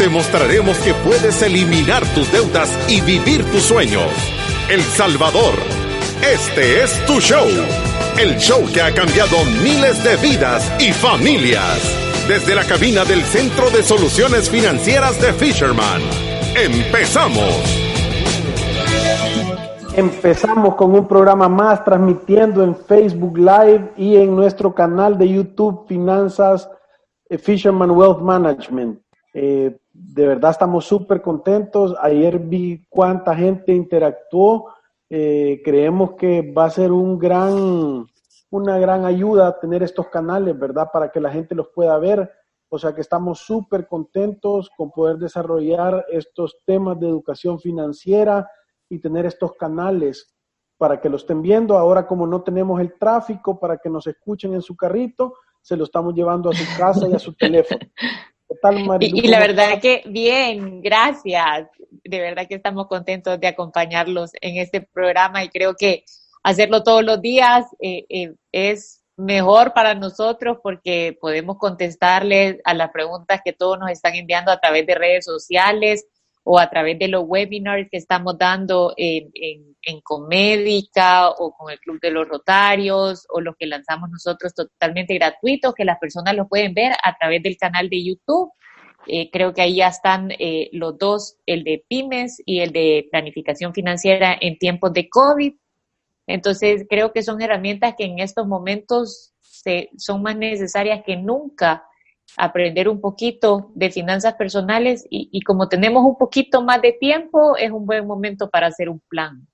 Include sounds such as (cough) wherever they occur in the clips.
te mostraremos que puedes eliminar tus deudas y vivir tus sueños. El Salvador, este es tu show. El show que ha cambiado miles de vidas y familias. Desde la cabina del Centro de Soluciones Financieras de Fisherman. Empezamos. Empezamos con un programa más transmitiendo en Facebook Live y en nuestro canal de YouTube Finanzas eh, Fisherman Wealth Management. Eh, de verdad estamos súper contentos. Ayer vi cuánta gente interactuó. Eh, creemos que va a ser un gran, una gran ayuda tener estos canales, ¿verdad? Para que la gente los pueda ver. O sea que estamos súper contentos con poder desarrollar estos temas de educación financiera y tener estos canales para que lo estén viendo. Ahora como no tenemos el tráfico para que nos escuchen en su carrito, se lo estamos llevando a su casa y a su (laughs) teléfono. Y, la verdad que bien, gracias. De verdad que estamos contentos de acompañarlos en este programa y creo que hacerlo todos los días eh, eh, es mejor para nosotros porque podemos contestarles a las preguntas que todos nos están enviando a través de redes sociales o a través de los webinars que estamos dando en, en, Comédica o con el Club de los Rotarios o los que lanzamos nosotros totalmente gratuitos, que las personas los pueden ver a través del canal de YouTube. Eh, creo que ahí ya están eh, los dos, el de pymes y el de planificación financiera en tiempos de COVID. Entonces, creo que son herramientas que en estos momentos se, son más necesarias que nunca aprender un poquito de finanzas personales y, como tenemos un poquito más de tiempo, es un buen momento para hacer un plan.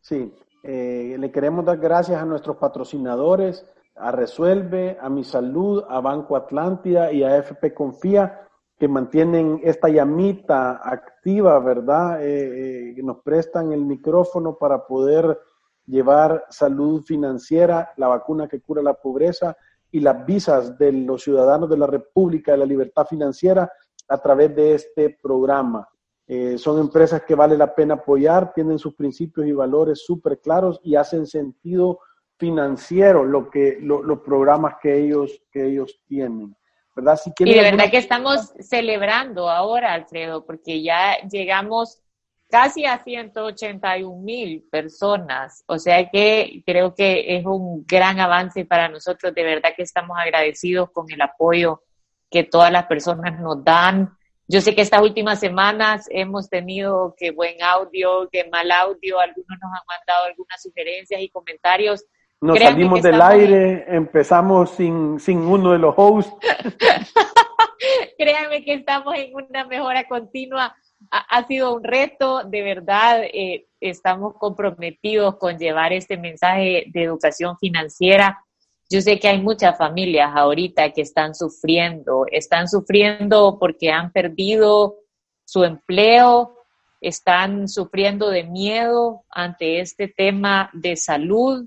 Sí, eh, le queremos dar gracias a nuestros patrocinadores, a Resuelve, a Mi Salud, a Banco Atlántida y a FP Confía, que mantienen esta llamita activa, ¿verdad? Eh, eh, nos prestan el micrófono para poder llevar salud financiera, la vacuna que cura la pobreza y las visas de los ciudadanos de la República de la Libertad Financiera a través de este programa. Eh, son empresas que vale la pena apoyar, tienen sus principios y valores súper claros y hacen sentido financiero lo que, los programas que ellos, que ellos tienen. ¿verdad? Si y de verdad que estamos celebrando ahora, Alfredo, porque ya llegamos casi a 181 mil personas. O sea que creo que es un gran avance para nosotros. De verdad que estamos agradecidos con el apoyo que todas las personas nos dan. Yo sé que estas últimas semanas hemos tenido que buen audio, que mal audio, algunos nos han mandado algunas sugerencias y comentarios. Nos salimos del aire, empezamos sin, sin uno de los hosts. (laughs) Créanme que estamos en una mejora continua ha, sido un reto, de verdad, eh, estamos comprometidos con llevar este mensaje de educación financiera. Yo sé que hay muchas familias ahorita que están sufriendo, están sufriendo porque han perdido su empleo, están sufriendo de miedo ante este tema de salud,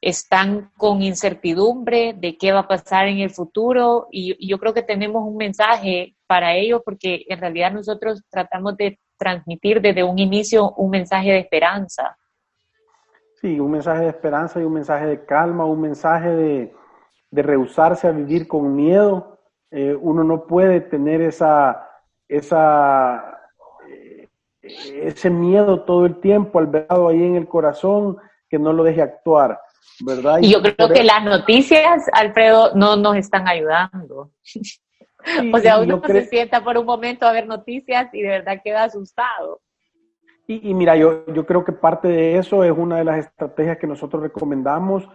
están con incertidumbre de qué va a pasar en el futuro y, yo creo que tenemos un mensaje para ellos porque en realidad nosotros tratamos de transmitir desde un inicio un mensaje de esperanza. Sí, un mensaje de esperanza y un mensaje de calma, un mensaje de, de rehusarse a vivir con miedo. Eh, uno no puede tener esa, esa, eh, ese miedo todo el tiempo albergado ahí en el corazón que no lo deje actuar. ¿verdad? Y, yo creo que las noticias, Alfredo, no nos están ayudando. (laughs) o sea, uno se sienta por un momento a ver noticias y de verdad queda asustado. Y, mira, yo, yo creo que parte de eso es una de las estrategias que nosotros recomendamos.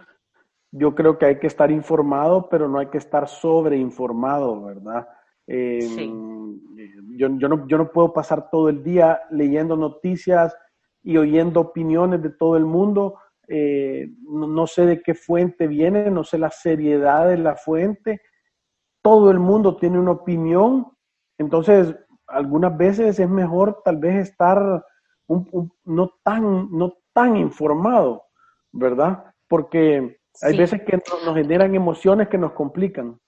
Yo creo que hay que estar informado, pero no hay que estar sobreinformado, ¿verdad? Em, yo, yo, no, yo no puedo pasar todo el día leyendo noticias y oyendo opiniones de todo el mundo eh, no, sé de qué fuente viene, no sé la seriedad de la fuente, todo el mundo tiene una opinión, entonces algunas veces es mejor tal vez estar no, tan, no tan informado, ¿verdad? Porque hay veces que nos, generan emociones que nos complican.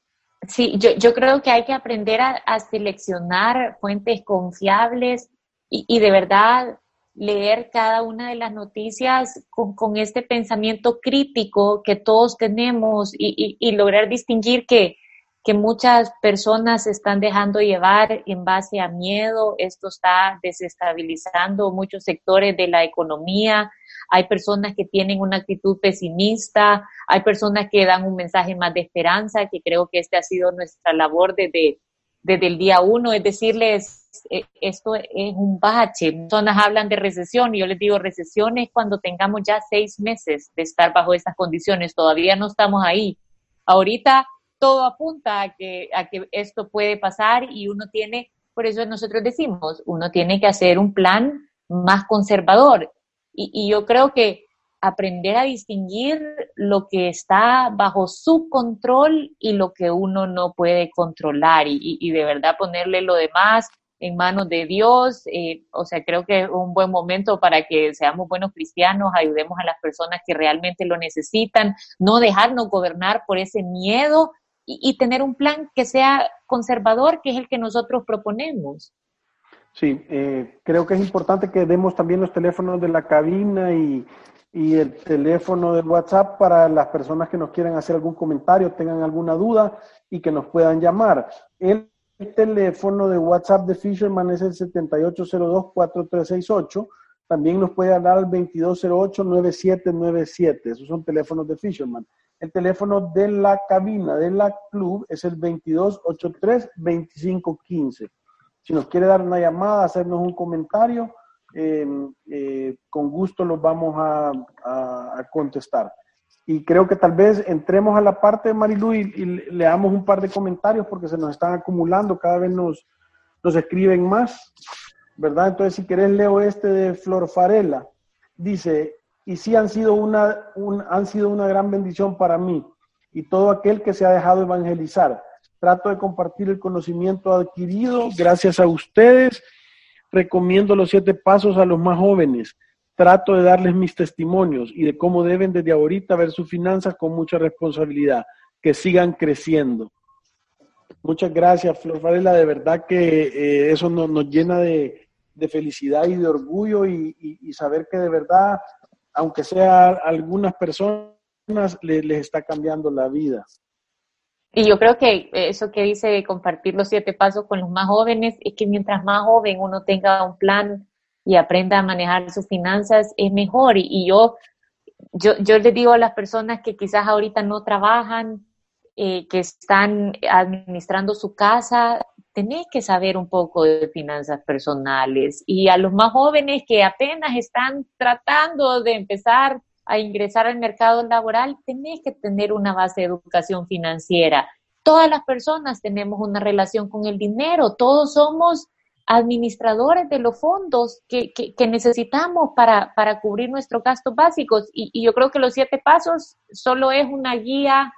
Sí, yo, yo creo que hay que aprender a, seleccionar fuentes confiables y, de verdad leer cada una de las noticias con, con este pensamiento crítico que todos tenemos y, y lograr distinguir que, que muchas personas se están dejando llevar en base a miedo. Esto está desestabilizando muchos sectores de la economía. Hay personas que tienen una actitud pesimista, hay personas que dan un mensaje más de esperanza, que creo que este ha sido nuestra labor desde, desde el día uno, es decirles, eh, esto es un bache. Personas hablan de recesión y yo les digo, recesión es cuando tengamos ya seis meses de estar bajo estas condiciones. Todavía no estamos ahí. Ahorita todo apunta a que, a que esto puede pasar y uno tiene, por eso nosotros decimos, uno tiene que hacer un plan más conservador. Y, yo creo que aprender a distinguir lo que está bajo su control y lo que uno no puede controlar y, de verdad ponerle lo demás en manos de Dios. Eh, o sea, creo que es un buen momento para que seamos buenos cristianos, ayudemos a las personas que realmente lo necesitan, no dejarnos gobernar por ese miedo y, tener un plan que sea conservador, que es el que nosotros proponemos. Sí, eh, creo que es importante que demos también los teléfonos de la cabina y, y, el teléfono de WhatsApp para las personas que nos quieran hacer algún comentario, tengan alguna duda y que nos puedan llamar. El, teléfono de WhatsApp de Fisherman es el 7802-4368. También nos puede hablar al 2208-9797. Esos son teléfonos de Fisherman. El teléfono de la cabina de la club es el 2283-2515. Si nos quiere dar una llamada, hacernos un comentario, eh, eh, con gusto los vamos a, contestar. Y creo que tal vez entremos a la parte de Marilu y, y, leamos un par de comentarios porque se nos están acumulando, cada vez nos, nos escriben más, ¿verdad? Entonces, si querés, leo este de Flor Farela. Dice, y sí han sido una, han sido una gran bendición para mí y todo aquel que se ha dejado evangelizar. Trato de compartir el conocimiento adquirido gracias a ustedes. Recomiendo los siete pasos a los más jóvenes. Trato de darles mis testimonios y de cómo deben desde ahorita ver sus finanzas con mucha responsabilidad, que sigan creciendo. Muchas gracias, Flor Varela. De verdad que eh, eso nos, nos llena de, de, felicidad y de orgullo y, y saber que de verdad aunque sea algunas personas, les, está cambiando la vida. Y yo creo que eso que dice compartir los siete pasos con los más jóvenes es que mientras más joven uno tenga un plan y aprenda a manejar sus finanzas, es mejor. Y, yo, yo, yo les digo a las personas que quizás ahorita no trabajan, eh, que están administrando su casa, tenés que saber un poco de finanzas personales. Y a los más jóvenes que apenas están tratando de empezar a ingresar al mercado laboral, tenés que tener una base de educación financiera. Todas las personas tenemos una relación con el dinero, todos somos administradores de los fondos que, que, necesitamos para, para, cubrir nuestros gastos básicos. Y, y yo creo que los siete pasos solo es una guía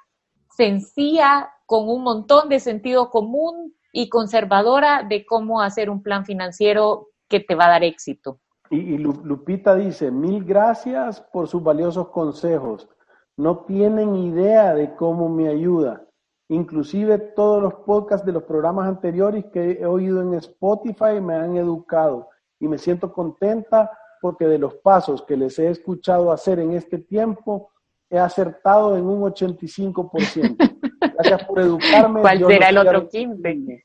sencilla, con un montón de sentido común, y conservadora de cómo hacer un plan financiero que te va a dar éxito. Y, Lupita dice, mil gracias por sus valiosos consejos. No tienen idea de cómo me ayuda. Inclusive todos los podcasts de los programas anteriores que he oído en Spotify me han educado y me siento contenta porque de los pasos que les he escuchado hacer en este tiempo, he acertado en un 85%. (laughs) Gracias por educarme. ¿Cuál será el otro 15?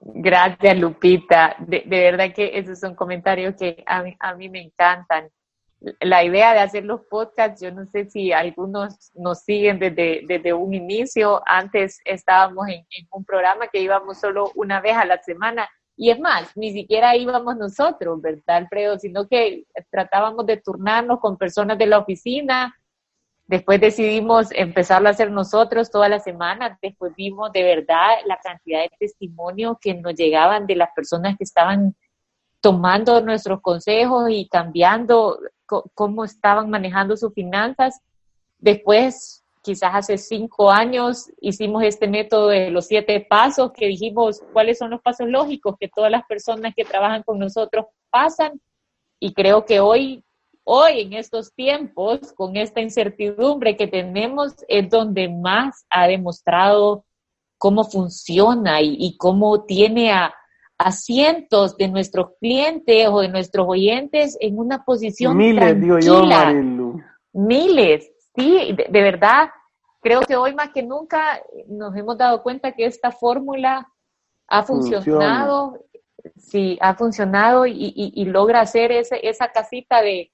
Gracias, Lupita. De, verdad que esos son comentarios que a mí, me encantan. La idea de hacer los podcasts, yo no sé si algunos nos siguen desde, desde un inicio. Antes estábamos en, en un programa que íbamos solo una vez a la semana y es más, ni siquiera íbamos nosotros, ¿verdad, Alfredo? Sino que tratábamos de turnarnos con personas de la oficina Después decidimos empezarlo a hacer nosotros toda la semana. Después vimos de verdad la cantidad de testimonios que nos llegaban de las personas que estaban tomando nuestros consejos y cambiando cómo estaban manejando sus finanzas. Después quizás hace cinco años hicimos este método de los siete pasos que dijimos cuáles son los pasos lógicos que todas las personas que trabajan con nosotros pasan. Y creo que hoy, hoy en estos tiempos, con esta incertidumbre que tenemos, es donde más ha demostrado cómo funciona y, cómo tiene a, cientos de nuestros clientes o de nuestros oyentes en una posición Miles, digo yo, Marilu. Miles, sí, de, verdad, creo que hoy más que nunca nos hemos dado cuenta que esta fórmula ha funcionado, sí, ha funcionado y, logra hacer ese, esa casita de,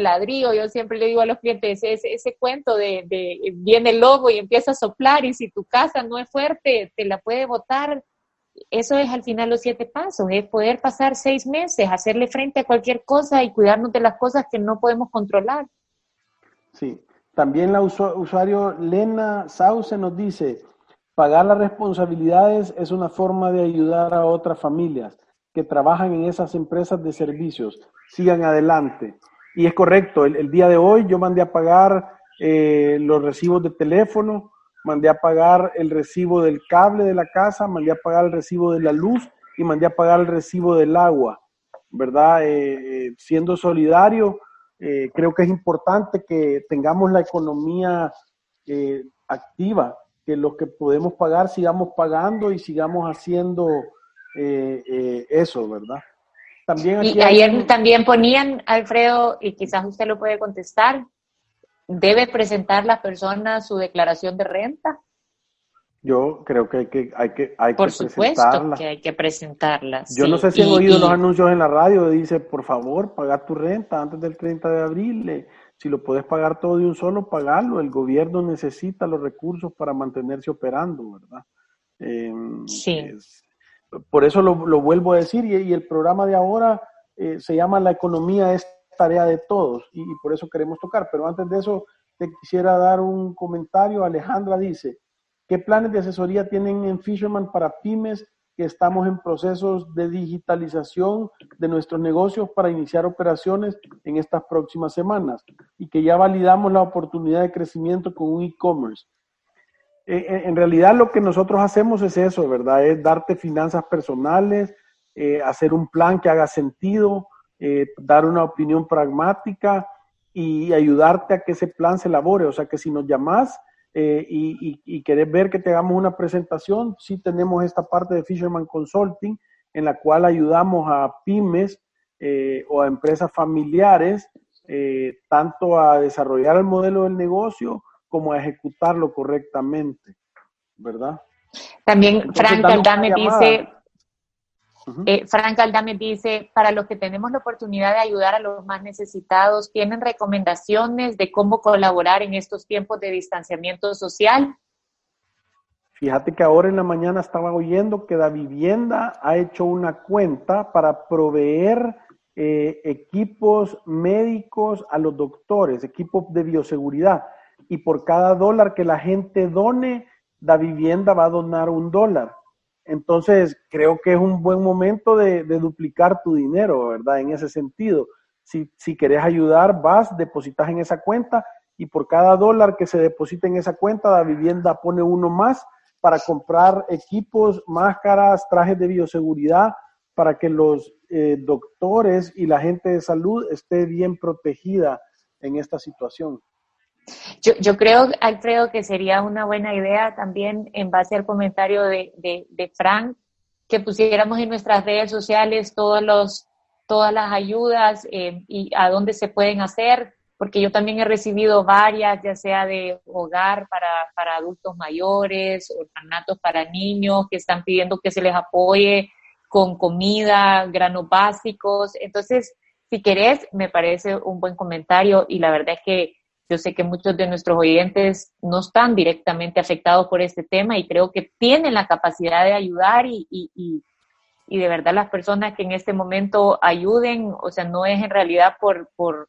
ladrillo. Yo siempre le digo a los clientes ese, ese cuento de, de, viene el lobo y empieza a soplar y si tu casa no es fuerte, te la puede botar. Eso es al final los siete pasos, es poder pasar seis meses, hacerle frente a cualquier cosa y cuidarnos de las cosas que no podemos controlar. Sí, también la usuario Lena Sauce nos dice, pagar las responsabilidades es una forma de ayudar a otras familias que trabajan en esas empresas de servicios. Sigan adelante. Y es correcto, el, día de hoy yo mandé a pagar eh, los recibos de teléfono, mandé a pagar el recibo del cable de la casa, mandé a pagar el recibo de la luz y mandé a pagar el recibo del agua, ¿verdad? Eh, eh, siendo solidario, eh, creo que es importante que tengamos la economía activa, que lo que podemos pagar sigamos pagando y sigamos haciendo eso, ¿verdad? También y ayer también ponían, Alfredo, y quizás usted lo puede contestar, ¿debe presentar la persona su declaración de renta? Yo creo que hay que, hay que, hay Por supuesto que hay que presentarla. Yo no sé si han oído los anuncios en la radio, dice, por favor, paga tu renta antes del 30 de abril. Eh, si lo puedes pagar todo de un solo, pagarlo. El gobierno necesita los recursos para mantenerse operando, ¿verdad? Em, sí. Por eso lo, vuelvo a decir y, el programa de ahora eh, se llama La economía es tarea de todos y por eso queremos tocar. Pero antes de eso, te quisiera dar un comentario. Alejandra dice, ¿Qué planes de asesoría tienen en Fisherman para pymes que estamos en procesos de digitalización de nuestros negocios para iniciar operaciones en estas próximas semanas y que ya validamos la oportunidad de crecimiento con un e-commerce? Eh, eh, en realidad lo que nosotros hacemos es eso, ¿verdad? Es darte finanzas personales, eh, hacer un plan que haga sentido, dar una opinión pragmática y ayudarte a que ese plan se elabore. O sea que si nos llamas, eh, y, y, querés ver que te hagamos una presentación, sí tenemos esta parte de Fisherman Consulting, en la cual ayudamos a pymes o a empresas familiares, tanto a desarrollar el modelo del negocio como a ejecutarlo correctamente, ¿verdad? También Frank Aldame dice, eh, Frank Aldame dice, para los que tenemos la oportunidad de ayudar a los más necesitados, ¿tienen recomendaciones de cómo colaborar en estos tiempos de distanciamiento social? Fíjate que ahora en la mañana estaba oyendo que la vivienda ha hecho una cuenta para proveer eh, equipos médicos a los doctores, equipos de bioseguridad. Y por cada dólar que la gente done, la vivienda va a donar un dólar. Entonces, creo que es un buen momento de, duplicar tu dinero, ¿verdad? En ese sentido. Si, si querés ayudar, vas, depositas en esa cuenta y por cada dólar que se deposita en esa cuenta, la vivienda pone uno más para comprar equipos, máscaras, trajes de bioseguridad, para que los eh, doctores y la gente de salud esté bien protegida en esta situación. Yo, yo creo, Alfredo, que sería una buena idea también, en base al comentario de, de, Frank, que pusiéramos en nuestras redes sociales todos los, todas las ayudas eh, y a dónde se pueden hacer, porque yo también he recibido varias, ya sea de hogar para, para adultos mayores, orfanatos para niños, que están pidiendo que se les apoye con comida, granos básicos. Entonces, si querés, me parece un buen comentario y la verdad es que yo sé que muchos de nuestros oyentes no están directamente afectados por este tema y creo que tienen la capacidad de ayudar y, y, y, de verdad las personas que en este momento ayuden, o sea, no es en realidad por, por,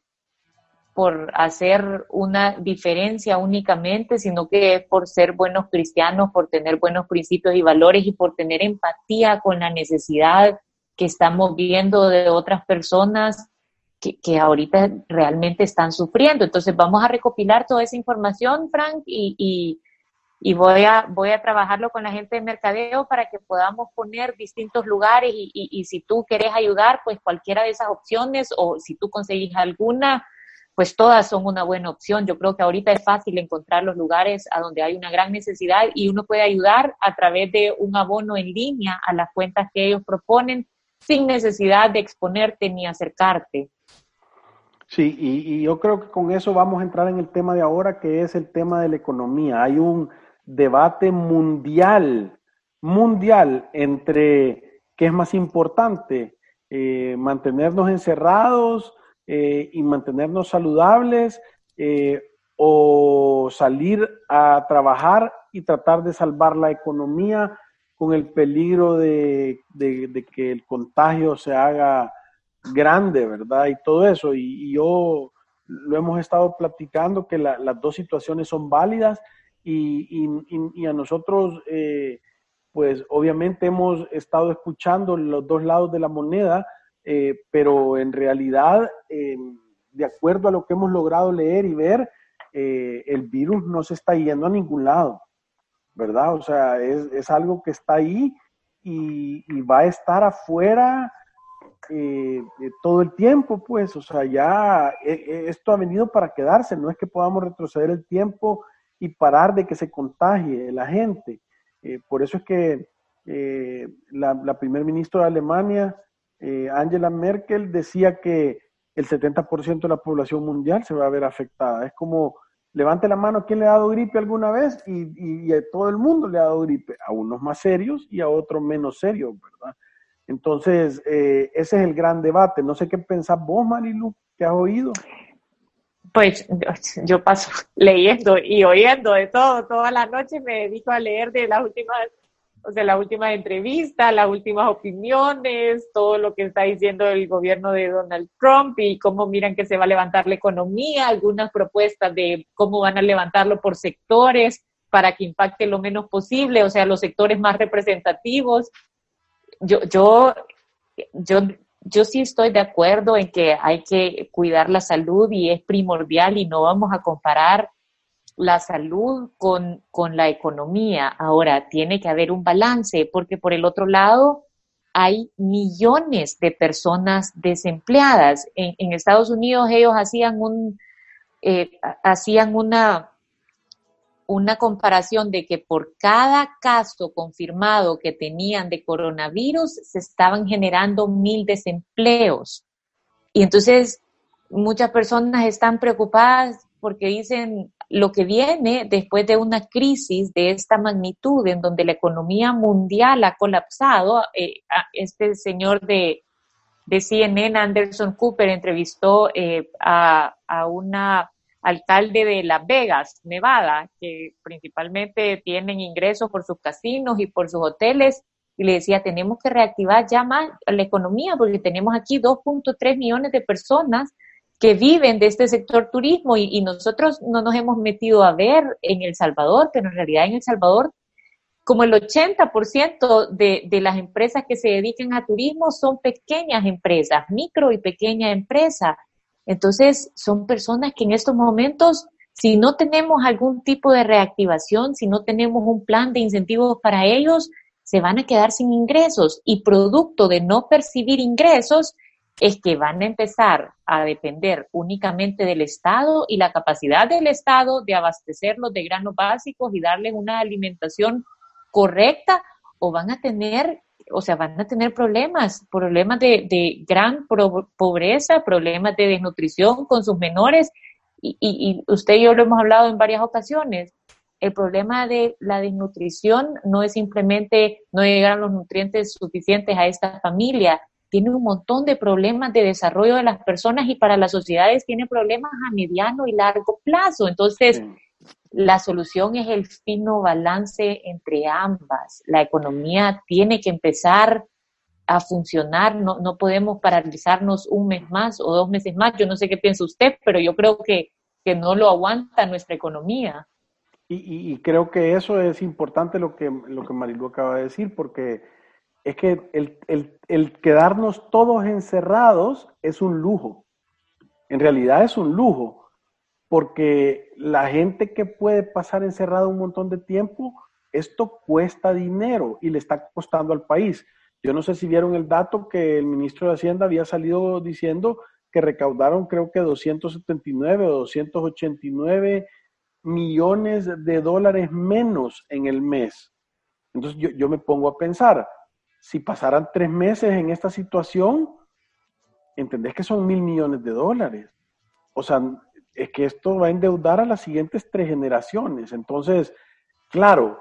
por hacer una diferencia únicamente, sino que es por ser buenos cristianos, por tener buenos principios y valores y por tener empatía con la necesidad que estamos viendo de otras personas que, ahorita realmente están sufriendo. Entonces vamos a recopilar toda esa información, Frank, y, y, voy, a, voy a trabajarlo con la gente de mercadeo para que podamos poner distintos lugares y, y, si tú quieres ayudar, pues cualquiera de esas opciones o si tú conseguís alguna, pues todas son una buena opción. Yo creo que ahorita es fácil encontrar los lugares a donde hay una gran necesidad y uno puede ayudar a través de un abono en línea a las cuentas que ellos proponen sin necesidad de exponerte ni acercarte. Sí, y, yo creo que con eso vamos a entrar en el tema de ahora, que es el tema de la economía. Hay un debate mundial, mundial, entre qué es más importante, eh, mantenernos encerrados eh, y mantenernos saludables eh, o salir a trabajar y tratar de salvar la economía con el peligro de que el contagio se haga grande, ¿verdad? Y todo eso. Y, yo lo hemos estado platicando que las dos situaciones son válidas y, a nosotros, eh, pues obviamente hemos estado escuchando los dos lados de la moneda, eh, pero en realidad, em, de acuerdo a lo que hemos logrado leer y ver, eh, el virus no se está yendo a ningún lado, ¿verdad? O sea, es, es algo que está ahí y, y va a estar afuera eh, eh, todo el tiempo, pues, o sea, ya eh, esto ha venido para quedarse, no es que podamos retroceder el tiempo y parar de que se contagie la gente. por eso es que la, la primer ministra de Alemania, Angela Merkel, decía que el 70% de la población mundial se va a ver afectada. Es como, levante la mano, ¿quién le ha dado gripe alguna vez? Y, a todo el mundo le ha dado gripe, a unos más serios y a otros menos serios, ¿verdad? Entonces, eh, ese es el gran debate. No sé qué pensás vos, Marilu, que has oído. Pues yo paso (laughs) leyendo y oyendo de todo, toda la noche me dedico a leer de las últimas, o sea, las últimas entrevistas, las últimas opiniones, todo lo que está diciendo el gobierno de Donald Trump y cómo miran que se va a levantar la economía, algunas propuestas de cómo van a levantarlo por sectores para que impacte lo menos posible, o sea, los sectores más representativos. Yo, yo, yo, yo sí estoy de acuerdo en que hay que cuidar la salud y es primordial y no vamos a comparar la salud con, con la economía. Ahora, tiene que haber un balance porque por el otro lado hay millones de personas desempleadas. En, Estados Unidos ellos hacían un, eh, hacían una, una comparación de que por cada caso confirmado que tenían de coronavirus se estaban generando mil desempleos. Y entonces muchas personas están preocupadas porque dicen lo que viene después de una crisis de esta magnitud en donde la economía mundial ha colapsado. Eh, este señor de, de CNN, Anderson Cooper, entrevistó eh, a, a una alcalde de Las Vegas, Nevada, que principalmente tienen ingresos por sus casinos y por sus hoteles, y le decía, tenemos que reactivar ya más la economía porque tenemos aquí 2.3 millones de personas que viven de este sector turismo y, nosotros no nos hemos metido a ver en El Salvador, pero en realidad en El Salvador como el 80% de, de las empresas que se dedican a turismo son pequeñas empresas, micro y pequeñas empresas. Entonces, son personas que en estos momentos, si no tenemos algún tipo de reactivación, si no tenemos un plan de incentivos para ellos, se van a quedar sin ingresos y producto de no percibir ingresos es que van a empezar a depender únicamente del Estado y la capacidad del Estado de abastecerlos de granos básicos y darles una alimentación correcta o van a tener o sea, van a tener problemas, problemas de, gran pobreza, problemas de desnutrición con sus menores. Y, usted y yo lo hemos hablado en varias ocasiones. El problema de la desnutrición no es simplemente no llegar los nutrientes suficientes a esta familia, tiene un montón de problemas de desarrollo de las personas y para las sociedades tiene problemas a mediano y largo plazo. Entonces, la solución es el fino balance entre ambas. La economía tiene que empezar a funcionar, no, no podemos paralizarnos un mes más o dos meses más. Yo no sé qué piensa usted, pero yo creo que, que no lo aguanta nuestra economía. Y, y, creo que eso es importante lo que, lo que Marilu acaba de decir, porque es que el, el, el quedarnos todos encerrados es un lujo. En realidad es un lujo, porque la gente que puede pasar encerrada un montón de tiempo, esto cuesta dinero y le está costando al país. Yo no sé si vieron el dato que el ministro de Hacienda había salido diciendo que recaudaron creo que 279 o 289 millones de dólares menos en el mes. Entonces yo, yo me pongo a pensar, si pasaran tres meses en esta situación, entendés que son mil millones de dólares. O sea, es que esto va a endeudar a las siguientes tres generaciones. Entonces, claro,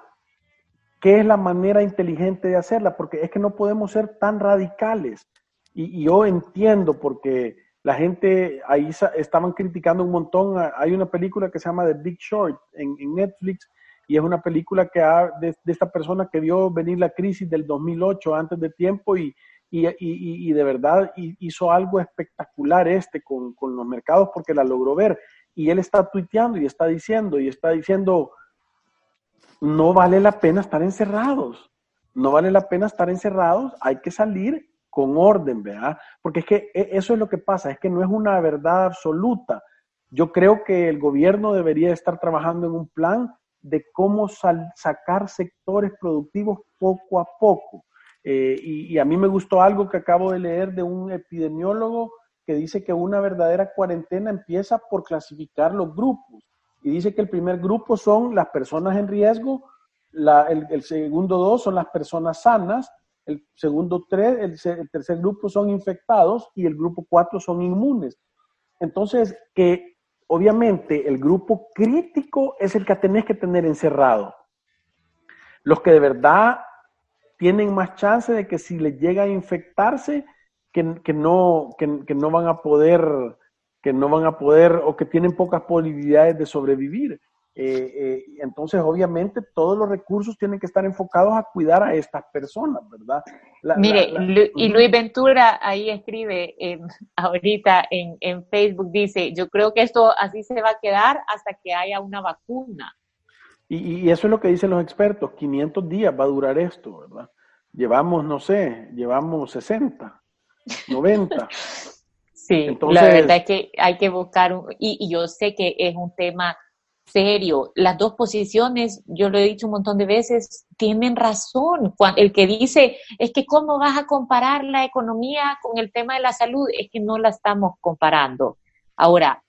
¿qué es la manera inteligente de hacerla? Porque es que no podemos ser tan radicales. Y, yo entiendo porque la gente ahí estaban criticando un montón. Hay una película que se llama The Big Short en, Netflix y es una película que ha, de, esta persona que vio venir la crisis del 2008 antes de tiempo y, y, de verdad hizo algo espectacular este con, los mercados porque la logró ver. Y él está tuiteando y está diciendo, y está diciendo, no vale la pena estar encerrados, no vale la pena estar encerrados, hay que salir con orden, ¿verdad? Porque es que e, eso es lo que pasa, es que no es una verdad absoluta. Yo creo que el gobierno debería estar trabajando en un plan de cómo sacar sectores productivos poco a poco. Eh, y, a mí me gustó algo que acabo de leer de un epidemiólogo que dice que una verdadera cuarentena empieza por clasificar los grupos. Y dice que el primer grupo son las personas en riesgo, el, segundo dos son las personas sanas, el segundo tres, el, tercer grupo son infectados y el grupo cuatro son inmunes. Entonces, que obviamente el grupo crítico es el que tenés que tener encerrado. Los que de verdad tienen más chance de que si les llega a infectarse, que, que no, que, que, no van a poder, que no van a poder o que tienen pocas posibilidades de sobrevivir. Eh, eh, entonces, obviamente, todos los recursos tienen que estar enfocados a cuidar a estas personas, ¿verdad? Mire, y Luis Ventura ahí escribe (laughs) ahorita en, en Facebook, dice, yo creo que esto así se va a quedar hasta que haya una vacuna. Y, eso es lo que dicen los expertos, 500 días va a durar esto, ¿verdad? Llevamos, no sé, llevamos 60, 90. (laughs) Sí, la verdad es que hay que buscar, y, y, yo sé que es un tema serio. Las dos posiciones, yo lo he dicho un montón de veces, tienen razón. El que dice, es que cómo vas a comparar la economía con el tema de la salud, es que no la estamos comparando. Ahora,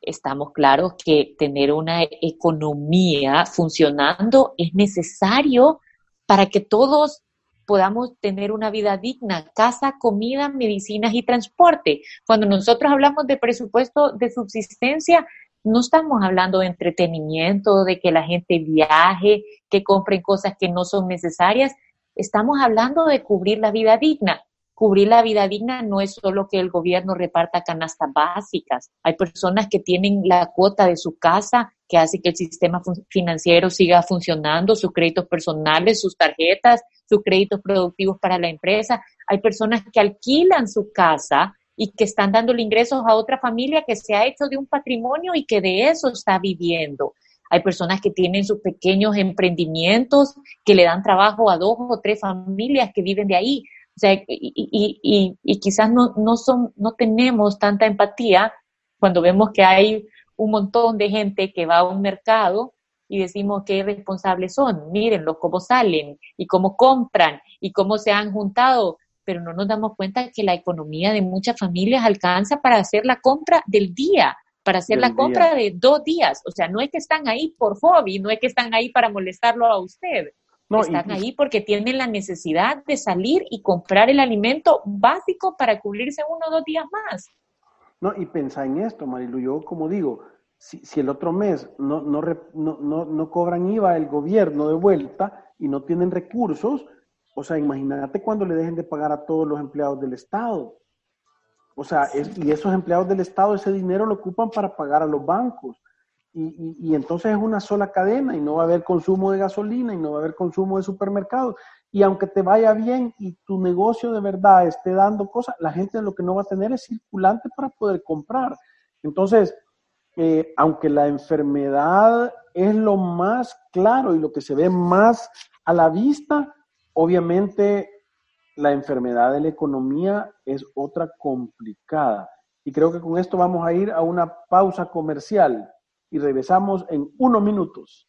estamos claros que tener una economía funcionando es necesario para que todos podamos tener una vida digna, casa, comida, medicinas y transporte. Cuando nosotros hablamos de presupuesto de subsistencia, no estamos hablando de entretenimiento, de que la gente viaje, que compren cosas que no son necesarias, estamos hablando de cubrir la vida digna. Cubrir la vida digna no es solo que el gobierno reparta canastas básicas. Hay personas que tienen la cuota de su casa que hace que el sistema financiero siga funcionando, sus créditos personales, sus tarjetas, sus créditos productivos para la empresa. Hay personas que alquilan su casa y que están dándole ingresos a otra familia que se ha hecho de un patrimonio y que de eso está viviendo. Hay personas que tienen sus pequeños emprendimientos que le dan trabajo a dos o tres familias que viven de ahí. O sea, y, y, y, quizás no, no, son, no tenemos tanta empatía cuando vemos que hay un montón de gente que va a un mercado y decimos qué responsables son, mírenlos cómo salen y cómo compran y cómo se han juntado, pero no nos damos cuenta que la economía de muchas familias alcanza para hacer la compra del día, para hacer la compra de dos días. O sea, no es que están ahí por hobby, no es que están ahí para molestarlo a usted. Están ahí porque tienen la necesidad de salir y comprar el alimento básico para cubrirse uno o dos días más. No, y pensá en esto, Marilu, yo como digo, si, si el otro mes no, no, no, no, cobran IVA el gobierno de vuelta y no tienen recursos, o sea, imagínate cuando le dejen de pagar a todos los empleados del Estado. O sea, y esos empleados del Estado ese dinero lo ocupan para pagar a los bancos. Y, entonces es una sola cadena y no va a haber consumo de gasolina y no va a haber consumo de supermercados. Y aunque te vaya bien y tu negocio de verdad esté dando cosas, la gente lo que no va a tener es circulante para poder comprar. Entonces, eh, aunque la enfermedad es lo más claro y lo que se ve más a la vista, obviamente la enfermedad de la economía es otra complicada. Y creo que con esto vamos a ir a una pausa comercial y regresamos en unos minutos.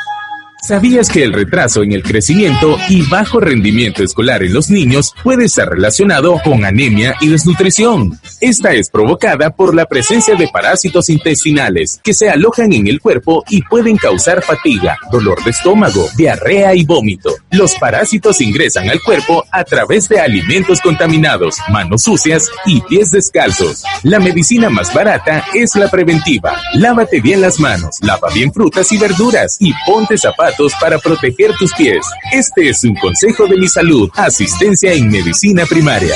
¿Sabías que el retraso en el crecimiento y bajo rendimiento escolar en los niños puede estar relacionado con anemia y desnutrición? Esta es provocada por la presencia de parásitos intestinales que se alojan en el cuerpo y pueden causar fatiga, dolor de estómago, diarrea y vómito. Los parásitos ingresan al cuerpo a través de alimentos contaminados, manos sucias y pies descalzos. La medicina más barata es la preventiva. Lávate bien las manos, lava bien frutas y verduras y ponte zapatos para proteger tus pies. Este es un consejo de mi salud. Asistencia en medicina primaria.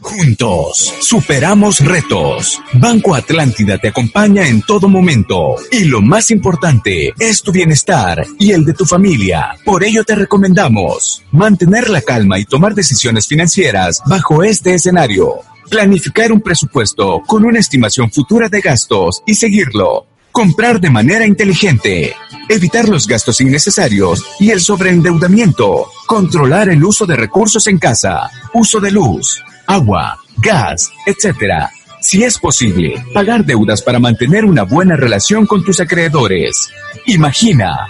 Juntos, superamos retos. Banco Atlántida te acompaña en todo momento. Y lo más importante es tu bienestar y el de tu familia. Por ello te recomendamos mantener la calma y tomar decisiones financieras bajo este escenario. Planificar un presupuesto con una estimación futura de gastos y seguirlo. Comprar de manera inteligente. Evitar los gastos innecesarios y el sobreendeudamiento. Controlar el uso de recursos en casa. Uso de luz agua, gas, etc. Si es posible, pagar deudas para mantener una buena relación con tus acreedores. Imagina,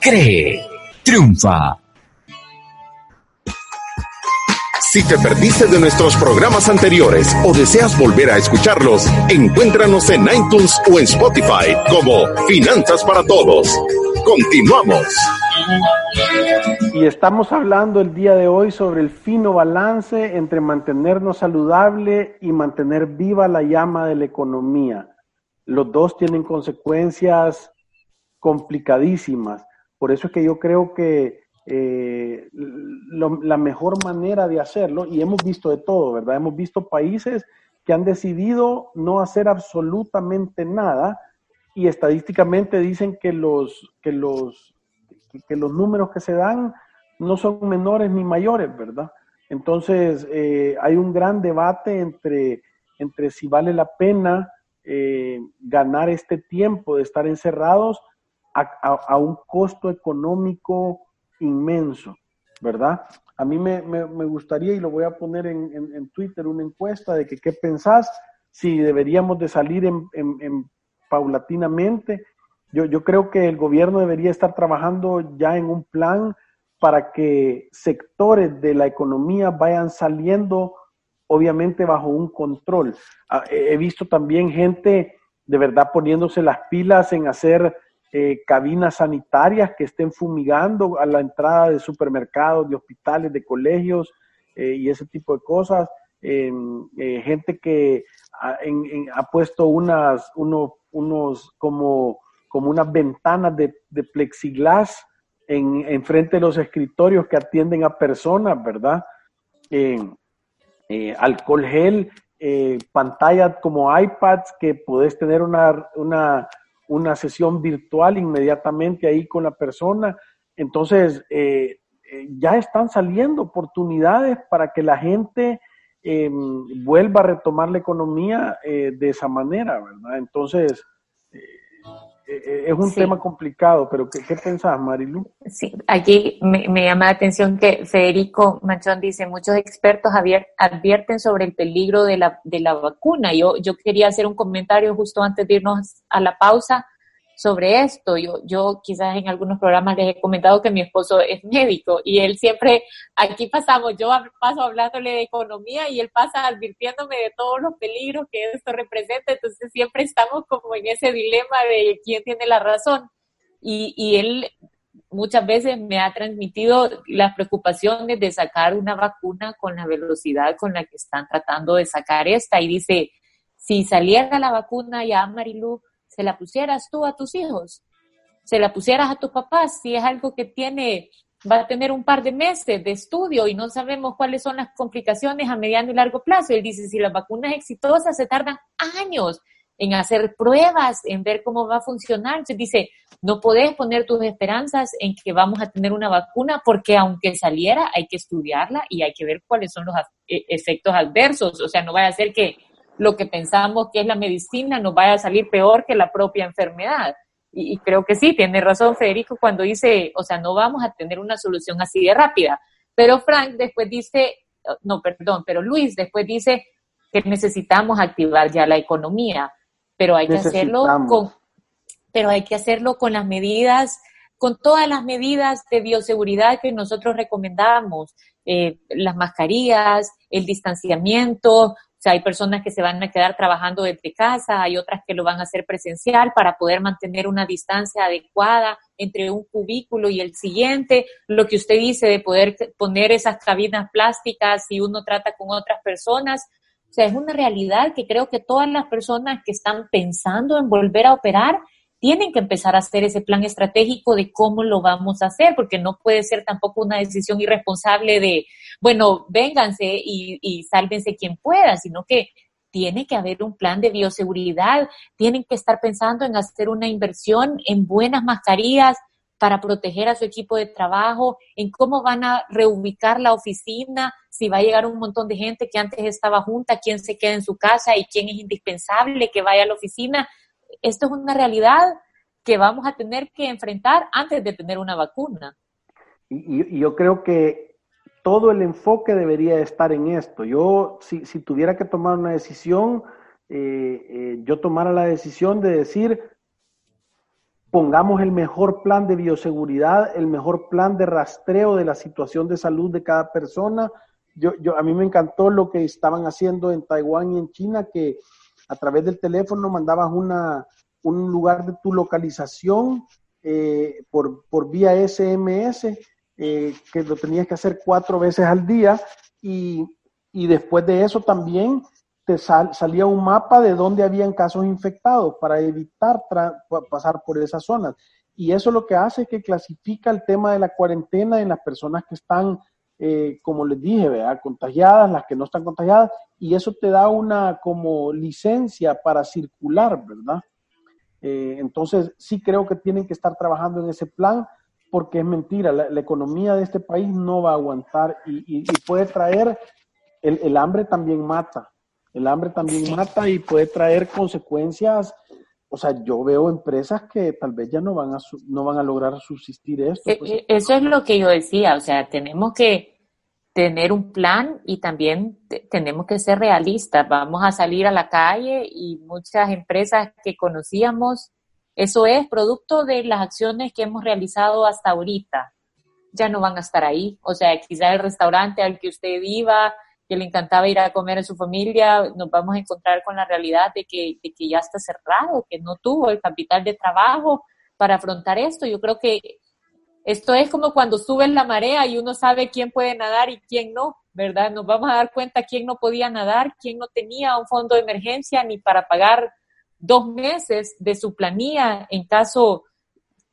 cree, triunfa. Si te perdiste de nuestros programas anteriores o deseas volver a escucharlos, encuéntranos en iTunes o en Spotify como Finanzas para Todos. Continuamos. Y estamos hablando el día de hoy sobre el fino balance entre mantenernos saludable y mantener viva la llama de la economía. Los dos tienen consecuencias complicadísimas. Por eso es que yo creo que eh, la mejor manera de hacerlo, y hemos visto de todo, ¿verdad? Hemos visto países que han decidido no hacer absolutamente nada y estadísticamente dicen que los, que los que, los números que se dan no son menores ni mayores, ¿verdad? Entonces, eh, hay un gran debate entre, entre si vale la pena eh, ganar este tiempo de estar encerrados a, un costo económico inmenso, ¿verdad? A mí me, gustaría, y lo voy a poner en, Twitter, una encuesta de que qué pensás, si deberíamos de salir en, paulatinamente yo, yo creo que el gobierno debería estar trabajando ya en un plan para que sectores de la economía vayan saliendo, obviamente bajo un control. Ah, he visto también gente de verdad poniéndose las pilas en hacer eh, cabinas sanitarias que estén fumigando a la entrada de supermercados, de hospitales, de colegios eh, y ese tipo de cosas. Eh, gente que ha, ha puesto unas, unos, unos como como unas ventanas de, de plexiglas en, frente de los escritorios que atienden a personas, ¿verdad? Eh, alcohol gel, eh, pantallas como iPads que puedes tener una, una, una, sesión virtual inmediatamente ahí con la persona. Entonces, eh, ya están saliendo oportunidades para que la gente em, vuelva a retomar la economía de esa manera, ¿verdad? Entonces, eh, eh, es un tema complicado, pero ¿qué, qué pensás, Marilu? Sí, aquí me, llama la atención que Federico Manchón dice, muchos expertos advierten sobre el peligro de la, de la vacuna. Yo, yo quería hacer un comentario justo antes de irnos a la pausa sobre esto. Yo, yo quizás en algunos programas les he comentado que mi esposo es médico y él siempre, aquí pasamos, yo paso hablándole de economía y él pasa advirtiéndome de todos los peligros que esto representa, entonces siempre estamos como en ese dilema de quién tiene la razón. y, y él muchas veces me ha transmitido las preocupaciones de sacar una vacuna con la velocidad con la que están tratando de sacar esta. Y dice, si saliera la vacuna ya, Marilu, se la pusieras tú a tus hijos, se la pusieras a tus papás, si es algo que tiene, va a tener un par de meses de estudio y no sabemos cuáles son las complicaciones a mediano y largo plazo. Él dice, si la vacuna es exitosa, se tardan años en hacer pruebas, en ver cómo va a funcionar. Entonces dice, no podés poner tus esperanzas en que vamos a tener una vacuna porque aunque saliera hay que estudiarla y hay que ver cuáles son los e, efectos adversos. O sea, no vaya a ser que lo que pensamos que es la medicina nos vaya a salir peor que la propia enfermedad. Y, y creo que sí, tiene razón Federico cuando dice, o sea, no vamos a tener una solución así de rápida. Pero Frank después dice, no, perdón, pero Luis después dice que necesitamos activar ya la economía pero hay que hacerlo con, pero hay que hacerlo con las medidas, con todas las medidas de bioseguridad que nosotros recomendamos, eh, las mascarillas, el distanciamiento, sea, hay personas que se van a quedar trabajando desde casa, hay otras que lo van a hacer presencial para poder mantener una distancia adecuada entre un cubículo y el siguiente. Lo que usted dice de poder poner esas cabinas plásticas si uno trata con otras personas, o sea, es una realidad que creo que todas las personas que están pensando en volver a operar tienen que empezar a hacer ese plan estratégico de cómo lo vamos a hacer, porque no puede ser tampoco una decisión irresponsable de, bueno, vénganse y, y sálvense quien pueda, sino que tiene que haber un plan de bioseguridad, tienen que estar pensando en hacer una inversión en buenas mascarillas, para proteger a su equipo de trabajo, en cómo van a reubicar la oficina, si va a llegar un montón de gente que antes estaba junta, quién se queda en su casa y quién es indispensable que vaya a la oficina. Esto es una realidad que vamos a tener que enfrentar antes de tener una vacuna. Y, yo creo que todo el enfoque debería estar en esto. Yo, si, tuviera que tomar una decisión, eh, eh, yo tomara la decisión de decir, pongamos el mejor plan de bioseguridad, el mejor plan de rastreo de la situación de salud de cada persona. Yo, yo, a mí me encantó lo que estaban haciendo en Taiwán y en China, que a través del teléfono mandabas una, un lugar de tu localización eh, por, por vía SMS, eh, que lo tenías que hacer cuatro veces al día y, y después de eso también salía un mapa de dónde habían casos infectados para evitar pasar por esas zonas. Y eso lo que hace es que clasifica el tema de la cuarentena en las personas que están, eh, como les dije, ¿verdad? contagiadas, las que no están contagiadas, y eso te da una como licencia para circular, ¿verdad? Eh, entonces, sí creo que tienen que estar trabajando en ese plan, porque es mentira, la, economía de este país no va a aguantar y, puede traer, el, el hambre también mata, el hambre también mata y puede traer consecuencias. O sea, yo veo empresas que tal vez ya no van a, no van a lograr subsistir esto. E, pues. e, eso es lo que yo decía, o sea, tenemos que tener un plan y también tenemos que ser realistas. Vamos a salir a la calle y muchas empresas que conocíamos, eso es producto de las acciones que hemos realizado hasta ahorita. Ya no van a estar ahí. O sea, quizá el restaurante al que usted iba, que le encantaba ir a comer en su familia, nos vamos a encontrar con la realidad de que, de que ya está cerrado, que no tuvo el capital de trabajo para afrontar esto. Yo creo que esto es como cuando sube la marea y uno sabe quién puede nadar y quién no, ¿verdad? Nos vamos a dar cuenta quién no podía nadar, quién no tenía un fondo de emergencia ni para pagar dos meses de su planilla en caso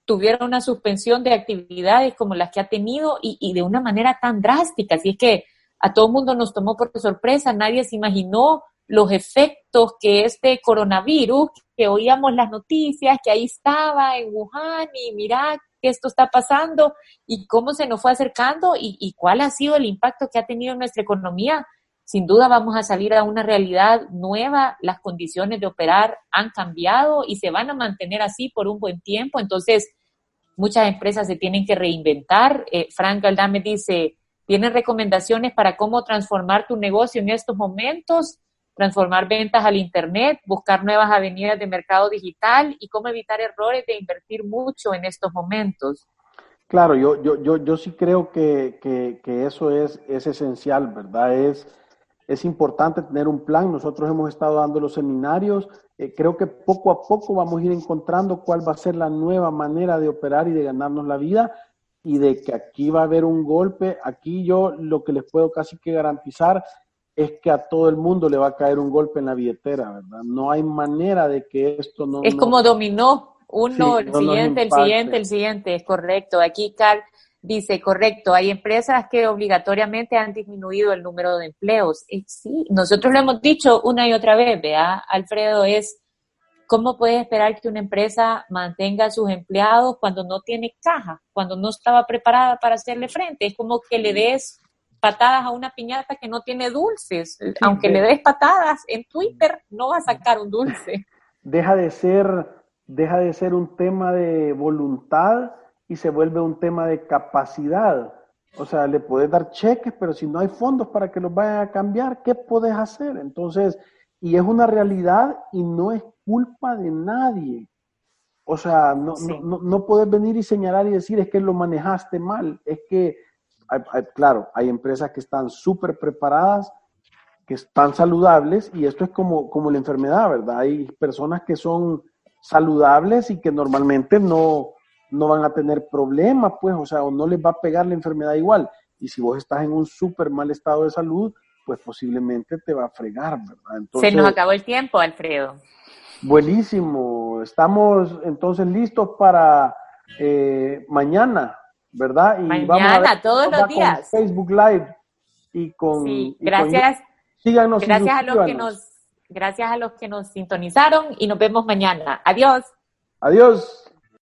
tuviera una suspensión de actividades como las que ha tenido y, y de una manera tan drástica. Así es que a todo el mundo nos tomó por sorpresa, nadie se imaginó los efectos que este coronavirus, que oíamos las noticias, que ahí estaba en Wuhan y mira que esto está pasando y cómo se nos fue acercando y, cuál ha sido el impacto que ha tenido en nuestra economía. Sin duda vamos a salir a una realidad nueva, las condiciones de operar han cambiado y se van a mantener así por un buen tiempo. Entonces, muchas empresas se tienen que reinventar. Eh, Frank Aldame dice, ¿Tienes recomendaciones para cómo transformar tu negocio en estos momentos? Transformar ventas al Internet, buscar nuevas avenidas de mercado digital y cómo evitar errores de invertir mucho en estos momentos. Claro, yo, yo, yo, yo sí creo que, que, eso es, es esencial, ¿verdad? Es, es importante tener un plan. Nosotros hemos estado dando los seminarios eh, creo que poco a poco vamos a ir encontrando cuál va a ser la nueva manera de operar y de ganarnos la vida y de que aquí va a haber un golpe. Aquí yo lo que les puedo casi que garantizar es que a todo el mundo le va a caer un golpe en la billetera, ¿verdad? No hay manera de que esto no... Es como dominó, uno, el siguiente, el siguiente, el siguiente, es correcto. Aquí Carl dice, correcto, hay empresas que obligatoriamente han disminuido el número de empleos. Y sí, nosotros lo hemos dicho una y otra vez, vea, Alfredo, es ¿cómo puedes esperar que una empresa mantenga a sus empleados cuando no tiene caja, cuando no estaba preparada para hacerle frente? Es como que le des patadas a una piñata que no tiene dulces. Aunque le des patadas en Twitter, no va a sacar un dulce. Deja de ser, deja de ser un tema de voluntad y se vuelve un tema de capacidad. O sea, le puedes dar cheques, pero si no hay fondos para que los vayan a cambiar, ¿qué puedes hacer? Entonces, y es una realidad y no es culpa de nadie. O sea, no, no, no, puedes venir y señalar y decir es que lo manejaste mal. Es que, claro, hay empresas que están súper preparadas, que están saludables y esto es como, como la enfermedad, ¿verdad? Hay personas que son saludables y que normalmente no, no van a tener problemas, pues, o sea, o no les va a pegar la enfermedad igual. Y si vos estás en un súper mal estado de salud, pues posiblemente te va a fregar, ¿verdad? Entonces, Se nos acabó el tiempo, Alfredo. Buenísimo. Estamos entonces listos para eh, mañana, ¿verdad? Y mañana, todos los días. Facebook Live y con. Sí, gracias. síganos. Gracias a los que nos, gracias a los que nos sintonizaron y nos vemos mañana. Adiós. Adiós.